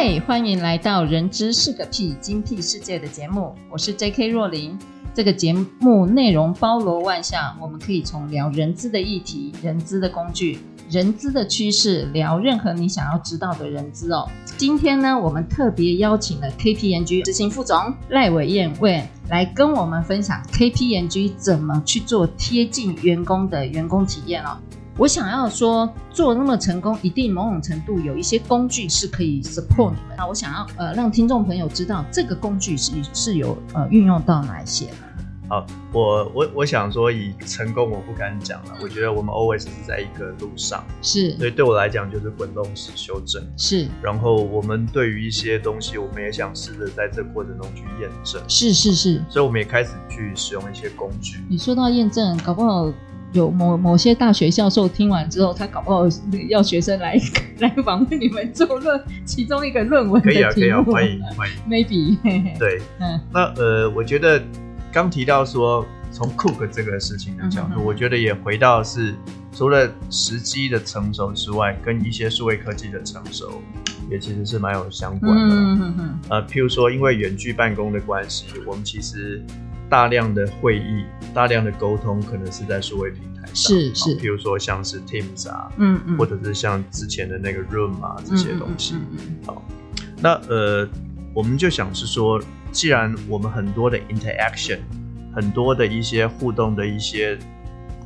嗨欢迎来到《人资是个屁精辟世界》的节目，我是 J.K. 若琳。这个节目内容包罗万象，我们可以从聊人资的议题、人资的工具、人资的趋势，聊任何你想要知道的人资哦。今天呢，我们特别邀请了 KPMG 执行副总赖伟燕为来跟我们分享 KPMG 怎么去做贴近员工的员工体验哦。我想要说，做那么成功，一定某种程度有一些工具是可以 support 你们。那我想要呃让听众朋友知道，这个工具是是有呃运用到哪一些？好，我我我想说，以成功我不敢讲了。我觉得我们 always 是在一个路上，是。所以对我来讲，就是滚动式修正。是。然后我们对于一些东西，我们也想试着在这个过程中去验证。是是是。所以我们也开始去使用一些工具。你说到验证，搞不好。有某某些大学教授听完之后，他搞不好要学生来 来访问你们做论其中一个论文。可以啊，可以啊，欢迎欢迎。Maybe 对，嗯，那呃，我觉得刚提到说从 Cook 这个事情的角度，我觉得也回到是除了时机的成熟之外，跟一些数位科技的成熟也其实是蛮有相关的。嗯嗯嗯呃，譬如说因为远距办公的关系，我们其实。大量的会议，大量的沟通，可能是在数位平台上，是是，比如说像是 Teams 啊，嗯嗯，或者是像之前的那个 Room 啊这些东西，嗯嗯，好，那呃，我们就想是说，既然我们很多的 interaction，很多的一些互动的一些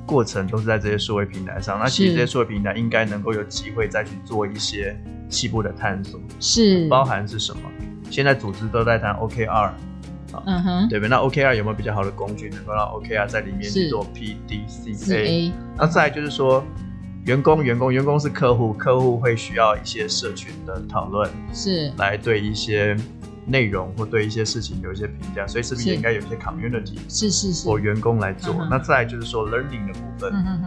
过程都是在这些数位平台上，那其实这些数位平台应该能够有机会再去做一些细部的探索，是，包含是什么？现在组织都在谈 OKR。嗯哼，对不对？那 OKR 有没有比较好的工具能够让 OKR 在里面去做 PDCA？那再来就是说，员工、员工、员工是客户，客户会需要一些社群的讨论，是来对一些内容或对一些事情有一些评价，所以是不是也应该有一些 community？是是是，我员工来做。那再来就是说 learning 的部分，嗯哼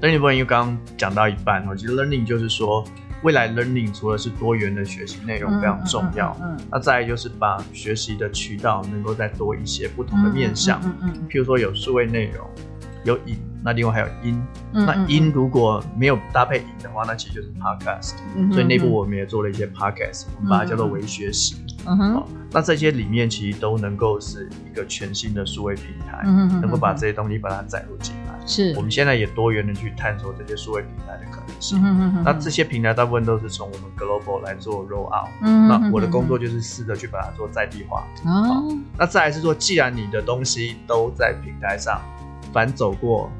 ，learning 部分因为刚刚讲到一半，其实 learning 就是说。未来 learning 除了是多元的学习内容非常重要，嗯，嗯，嗯，嗯，那再来就是把学习的渠道能够再多一些不同的面向，嗯嗯，嗯，譬如说有数位内容，有影，那另外还有音，嗯，那音如果没有搭配影的话，那其实就是 podcast，嗯，所以内部我们也做了一些 podcast，我们把它叫做微学习，嗯哼，那这些里面其实都能够是一个全新的数位平台，嗯哼，能够把这些东西把它载入进来，是，我们现在也多元的去探索这些数位平台的可能。嗯哼哼，那这些平台大部分都是从我们 global 来做 roll out，嗯，那我的工作就是试着去把它做在地化。哦，那再来是说，既然你的东西都在平台上，凡走过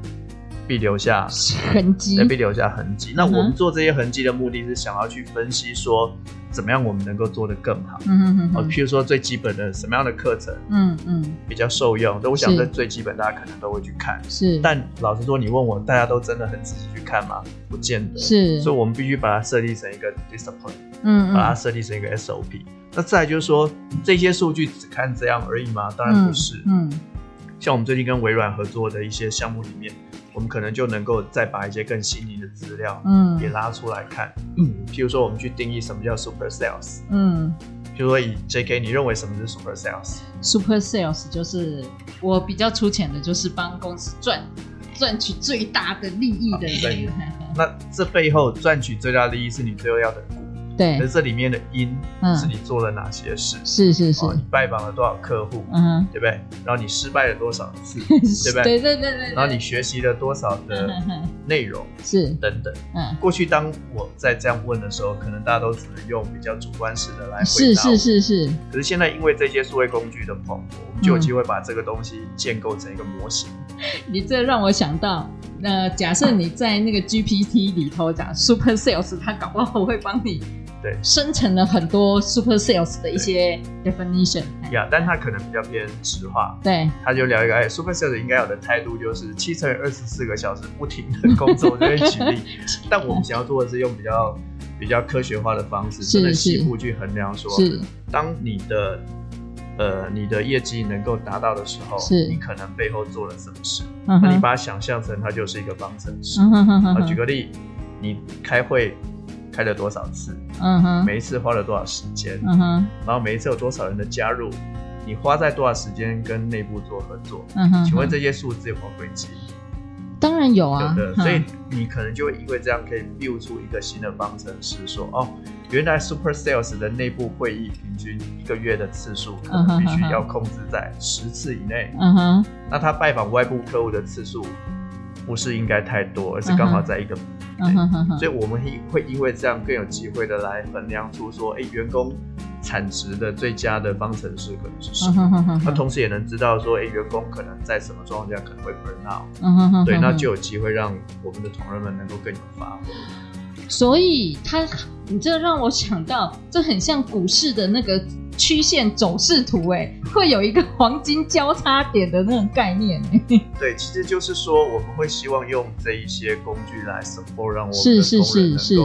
必留下痕迹，必留下痕迹。那我们做这些痕迹的目的是想要去分析说。怎么样我们能够做得更好？嗯嗯嗯。哦，譬如说最基本的什么样的课程，嗯嗯，比较受用。那我想这最基本，大家可能都会去看。是。但老实说，你问我，大家都真的很仔细去看吗？不见得。是。所以我们必须把它设立成一个 discipline，嗯嗯，把它设立成一个 SOP。那再来就是说，这些数据只看这样而已吗？当然不是。嗯。嗯像我们最近跟微软合作的一些项目里面，我们可能就能够再把一些更细腻的资料，嗯，也拉出来看。嗯，譬如说我们去定义什么叫 super sales，嗯，譬如说以 JK，你认为什么是 super sales？Super sales 就是我比较粗浅的，就是帮公司赚赚取最大的利益的人。那这背后赚取最大的利益是你最后要的。对，可是这里面的因是你做了哪些事？是是是，你拜访了多少客户？嗯，对不对？然后你失败了多少次？对不对？对对对对。然后你学习了多少的内容？是等等。嗯，过去当我在这样问的时候，可能大家都只能用比较主观式的来回答。是是是是。可是现在因为这些数位工具的蓬勃，我们就有机会把这个东西建构成一个模型。你这让我想到，那假设你在那个 GPT 里头讲 Super Sales，他搞不好会帮你。对，生成了很多 super sales 的一些 definition。呀，但他可能比较偏直化。对，他就聊一个，哎，super sales 应该有的态度就是七乘以二十四个小时不停的工作。我这边举例，但我们想要做的是用比较比较科学化的方式，真的细部去衡量说，是当你的。呃，你的业绩能够达到的时候，是你可能背后做了什么事？那、uh. 你把它想象成它就是一个方程式。Uh 举个例，你开会开了多少次嗯哼每一次花了多少时间嗯哼然后每一次有多少人的加入？你花在多少时间跟内部做合作嗯哼请问这些数字有没有轨迹？当然有啊，有的，所以你可能就会因为这样可以 build 出一个新的方程式，说哦，原来 Super Sales 的内部会议平均一个月的次数可能必须要控制在十次以内。嗯哼，那他拜访外部客户的次数不是应该太多，而是刚好在一个。嗯哼，所以我们会因为这样更有机会的来衡量出说，哎，员工。产值的最佳的方程式可能是什么？那同时也能知道说，哎，员工可能在什么状况下可能会 burn out，对，那就有机会让我们的同仁们能够更有发挥。所以他，你这让我想到，这很像股市的那个曲线走势图，哎，会有一个黄金交叉点的那种概念。对，其实就是说，我们会希望用这一些工具来 support，让我们的同仁能够。是是是是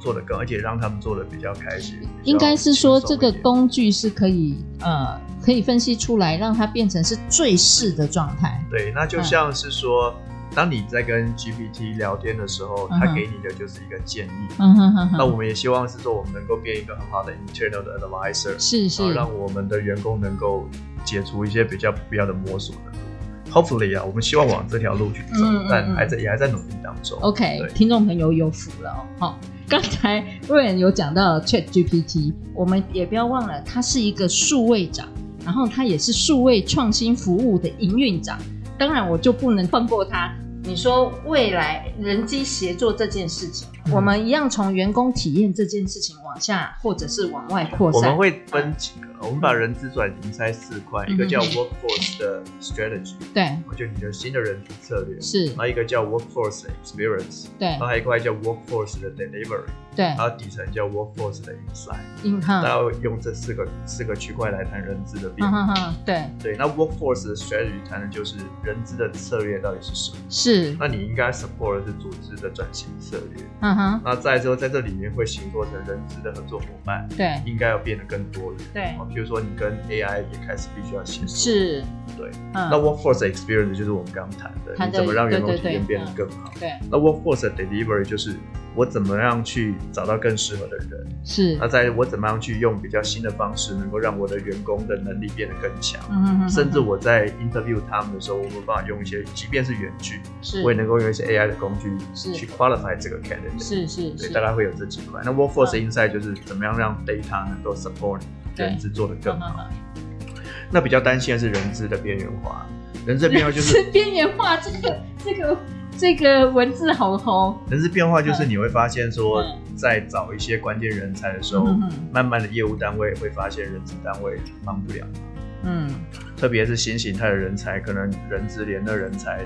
做的更，而且让他们做的比较开心。应该是说，这个工具是可以呃，可以分析出来，让它变成是最适的状态。对，那就像是说，嗯、当你在跟 GPT 聊天的时候，它、嗯、哼给你的就是一个建议。嗯哼哼哼。那我们也希望是说，我们能够变一个很好的 internal 的 advisor，是是，让我们的员工能够解除一些比较不必要的摸索的。Hopefully 啊，我们希望往这条路去走，嗯嗯、但还在也还在努力当中。OK，对听众朋友有福了哦。好，刚才 Ryan 有讲到 ChatGPT，我们也不要忘了，他是一个数位长，然后他也是数位创新服务的营运长。当然，我就不能放过他。你说未来人机协作这件事情，嗯、我们一样从员工体验这件事情往下，或者是往外扩散。我们会分几个，啊、我们把人资转型拆四块，嗯、一个叫 workforce 的 strategy，对，就你的新的人资策略是，然后一个叫 workforce experience，对，然后还有一块叫 workforce 的 delivery。对，然后底层叫 workforce 的 insight，然后用这四个四个区块来谈人资的变化。对对，那 workforce 的 strategy 谈的就是人资的策略到底是什么？是，那你应该 support 的是组织的转型策略。嗯哼，那再之后在这里面会形作成人资的合作伙伴。对，应该要变得更多元。对，比如说你跟 AI 也开始必须要协作。是，对。那 workforce experience 就是我们刚刚谈的，你怎么让员工体验变得更好？对，那 workforce delivery 就是。我怎么样去找到更适合的人？是。那在我怎么样去用比较新的方式，能够让我的员工的能力变得更强？嗯哼哼。甚至我在 interview 他们的时候，我没有办法用一些，即便是远距，是，我也能够用一些 AI 的工具，去 qualify 这个 candidate。是是是。对，大概会有这几块。那 workforce insight 就是怎么样让 data 能够 support 人资做得更好。那比较担心的是人资的边缘化，人资边缘化就是 边缘化，这个这个。这个文字好红，人资变化就是你会发现说，在找一些关键人才的时候，嗯、慢慢的业务单位会发现人资单位帮不了。嗯，特别是新形态的人才，可能人资连那人才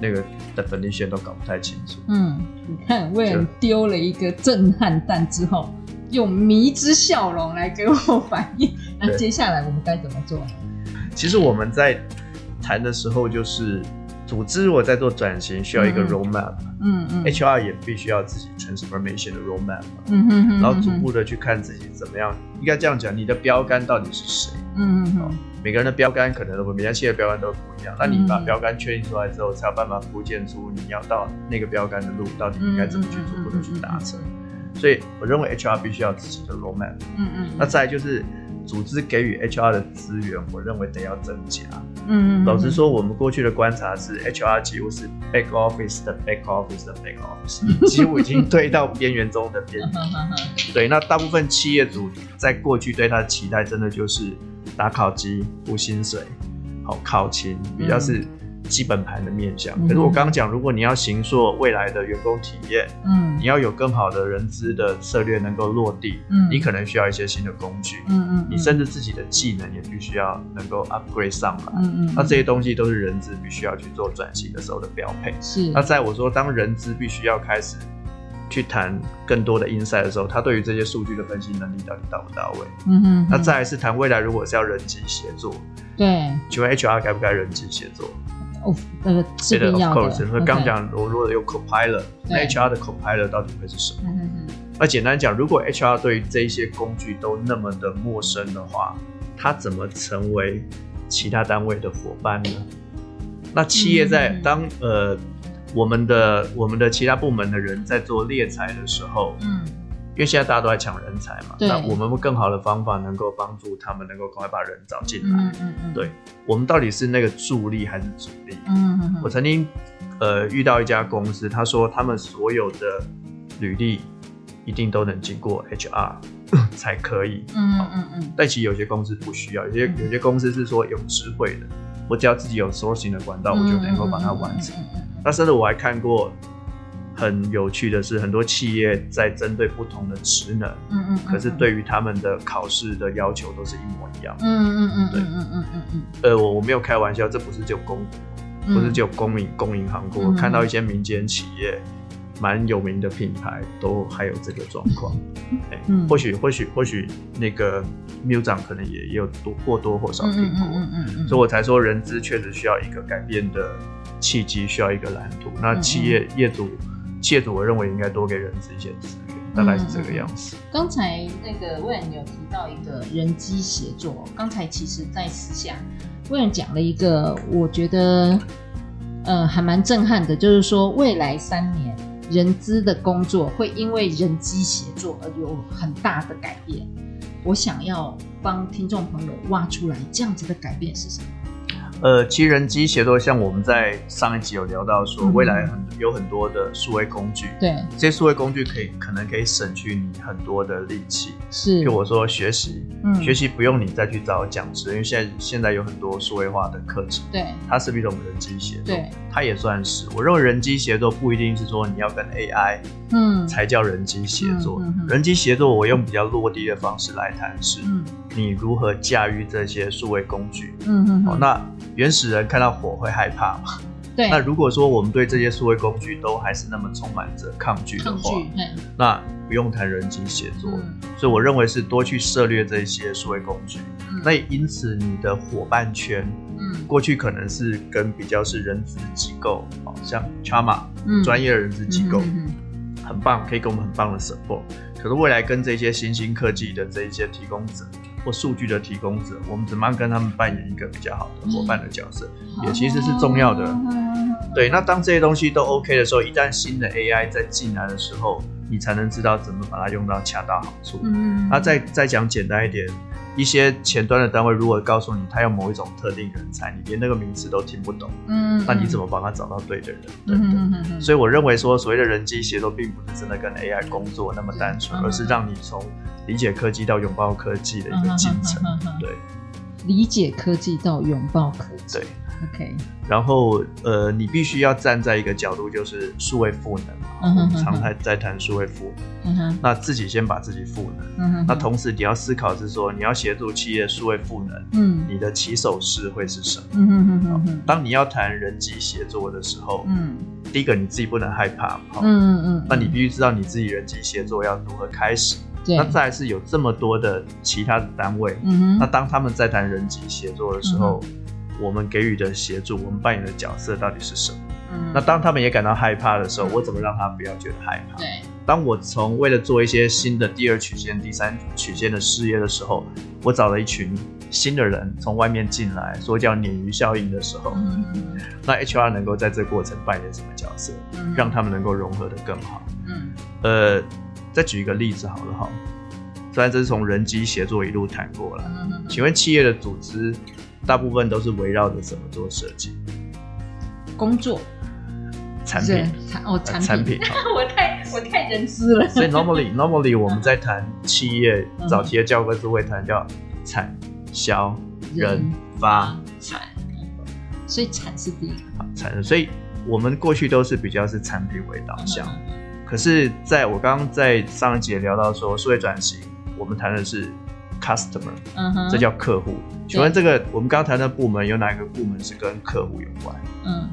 那个 definition 都搞不太清楚。嗯，你看，为了丢了一个震撼弹之后，用迷之笑容来给我反应。那接下来我们该怎么做？其实我们在谈的时候就是。组织如果在做转型，需要一个 roadmap，嗯嗯，HR 也必须要自己 transformation 的 roadmap，嗯嗯嗯，然后逐步的去看自己怎么样，应该这样讲，你的标杆到底是谁？嗯嗯嗯，每个人的标杆可能都不，每家企业的标杆都不一样，那你把标杆确定出来之后，才有办法铺建出你要到那个标杆的路，到底应该怎么去逐步的去达成。所以我认为 HR 必须要自己的 roadmap，嗯嗯，那再来就是。组织给予 HR 的资源，我认为得要增加。嗯，老实说，我们过去的观察是，HR 几乎是 back office 的 back office 的 back office，几乎已经推到边缘中的边缘。对，那大部分企业主在过去对他的期待，真的就是打考绩、付薪水、好考勤，比较是。基本盘的面向，可是我刚刚讲，如果你要行塑未来的员工体验，嗯，你要有更好的人资的策略能够落地，嗯，你可能需要一些新的工具，嗯嗯，你甚至自己的技能也必须要能够 upgrade 上来，嗯嗯，那这些东西都是人资必须要去做转型的时候的标配，是。那在我说，当人资必须要开始去谈更多的 insight 的时候，他对于这些数据的分析能力到底到不到位？嗯哼，那再来是谈未来如果是要人机协作，对，请问 HR 该不该人机协作？哦，那个是必要的。所以刚讲我如果有 copilot，那 HR 的 copilot 到底会是什么？那简单讲，如果 HR 对于这一些工具都那么的陌生的话，他怎么成为其他单位的伙伴呢？那企业在当呃。我们的我们的其他部门的人在做猎才的时候，嗯，因为现在大家都在抢人才嘛，那我们更好的方法能够帮助他们能够赶快把人找进来，嗯嗯嗯，对，我们到底是那个助力还是阻力？嗯嗯，我曾经呃遇到一家公司，他说他们所有的履历一定都能经过 HR 才可以，嗯嗯嗯，但其实有些公司不需要，有些有些公司是说有智慧的，我只要自己有 sourcing 的管道，我就能够把它完成。那甚至我还看过很有趣的是，很多企业在针对不同的职能，嗯嗯，可是对于他们的考试的要求都是一模一样，嗯嗯嗯，对，嗯嗯嗯嗯，呃，我我没有开玩笑，这不是只有公股，不是只有公民公银行过，我看到一些民间企业蛮有名的品牌都还有这个状况，嗯，或许或许或许那个秘书长可能也也有多或多或少听过，嗯嗯嗯，所以我才说人资确实需要一个改变的。契机需要一个蓝图，那企业业主、企业主，我认为应该多给人资一些资源，大概是这个样子。刚才那个 Wayne 有提到一个人机协作，刚才其实在私下 Wayne 讲了一个，我觉得呃还蛮震撼的，就是说未来三年人资的工作会因为人机协作而有很大的改变。我想要帮听众朋友挖出来，这样子的改变是什么？呃，其实人机协作，像我们在上一集有聊到说，未来很有很多的数位工具，对，这些数位工具可以可能可以省去你很多的力气。是，就我说学习，嗯，学习不用你再去找讲师，因为现在现在有很多数位化的课程，对，它是一种人机协作，对，它也算是。我认为人机协作不一定是说你要跟 AI，嗯，才叫人机协作。人机协作，我用比较落地的方式来谈是，嗯，你如何驾驭这些数位工具，嗯嗯，好，那。原始人看到火会害怕嘛？对。那如果说我们对这些数位工具都还是那么充满着抗拒的话，那不用谈人机协作。嗯、所以我认为是多去涉猎这些数位工具。嗯、那也因此你的伙伴圈，嗯，过去可能是跟比较是人资机构，像 Chama，嗯，专业的人资机构，嗯、很棒，可以给我们很棒的 support。可是未来跟这些新兴科技的这一些提供者。或数据的提供者，我们怎么样跟他们扮演一个比较好的伙伴的角色，嗯、也其实是重要的。嗯、对，那当这些东西都 OK 的时候，一旦新的 AI 在进来的时候，你才能知道怎么把它用到恰到好处。嗯，那再再讲简单一点。一些前端的单位如果告诉你他有某一种特定人才，你连那个名词都听不懂，嗯，那你怎么帮他找到对的人？对不对？所以我认为说，所谓的人机协作，并不是真的跟 AI 工作那么单纯，而是让你从理解科技到拥抱科技的一个进程。对，理解科技到拥抱科技。对。OK，然后呃，你必须要站在一个角度，就是数位赋能嘛。嗯哼，常态在谈数位赋能。嗯哼，那自己先把自己赋能。嗯哼，那同时你要思考是说，你要协助企业数位赋能。嗯，你的起手式会是什么？嗯哼哼哼哼。当你要谈人机协作的时候，嗯，第一个你自己不能害怕。嗯嗯嗯。那你必须知道你自己人机协作要如何开始。对。那再来是有这么多的其他的单位。那当他们在谈人机协作的时候。我们给予的协助，我们扮演的角色到底是什么？嗯，那当他们也感到害怕的时候，我怎么让他不要觉得害怕？对，当我从为了做一些新的第二曲线、第三曲线的事业的时候，我找了一群新的人从外面进来，说叫鲶鱼效应的时候，嗯，那 HR 能够在这过程扮演什么角色？嗯，让他们能够融合的更好。嗯，呃，再举一个例子好了哈，虽然这是从人机协作一路谈过来，嗯，请问企业的组织？大部分都是围绕着怎么做设计？工作、产品、产哦产产品。我太我太人资了。所以 normally normally 我们在谈企业早期的教科书会谈叫产销人发产，所以产是第一个。产，所以我们过去都是比较是产品为导向。可是在我刚刚在上一节聊到说数位转型，我们谈的是。Customer，嗯哼，这叫客户。请问这个我们刚刚谈的部门有哪个部门是跟客户有关？嗯，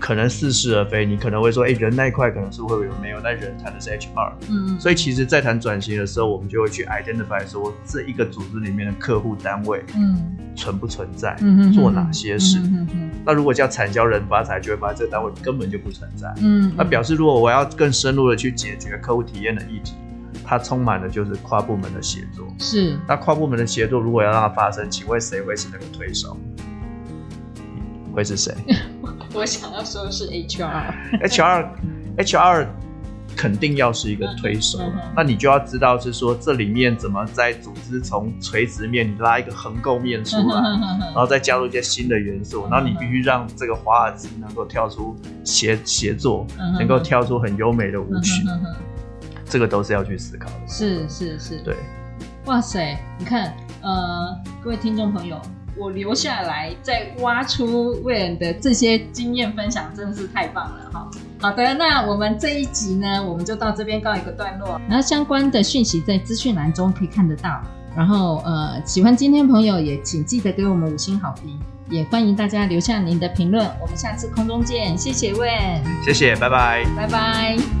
可能似是而非，你可能会说，哎、欸，人那一块可能是会有没有，但人谈的是 HR，嗯，所以其实，在谈转型的时候，我们就会去 identify 说，这一个组织里面的客户单位，嗯，存不存在，嗯，做哪些事，嗯，那如果叫产销人发财，就会发现这个单位根本就不存在，嗯，那表示如果我要更深入的去解决客户体验的议题，它充满了就是跨部门的协作，是，那跨部门的协作如果要让它发生，请问谁会是那个推手？会是谁？我想要说的是 HR，HR，HR 肯定要是一个推手。那你就要知道是说这里面怎么在组织从垂直面你拉一个横构面出来，嗯嗯、然后再加入一些新的元素，嗯、然后你必须让这个华尔兹能够跳出协协作，嗯、能够跳出很优美的舞曲，这个都是要去思考的。是是是，对。哇塞，你看，呃，各位听众朋友。我留下来再挖出 Wayne 的这些经验分享，真的是太棒了哈！好的，那我们这一集呢，我们就到这边告一个段落。然后相关的讯息在资讯栏中可以看得到。然后呃，喜欢今天朋友也请记得给我们五星好评，也欢迎大家留下您的评论。我们下次空中见，谢谢 Wayne，谢谢，拜拜，拜拜。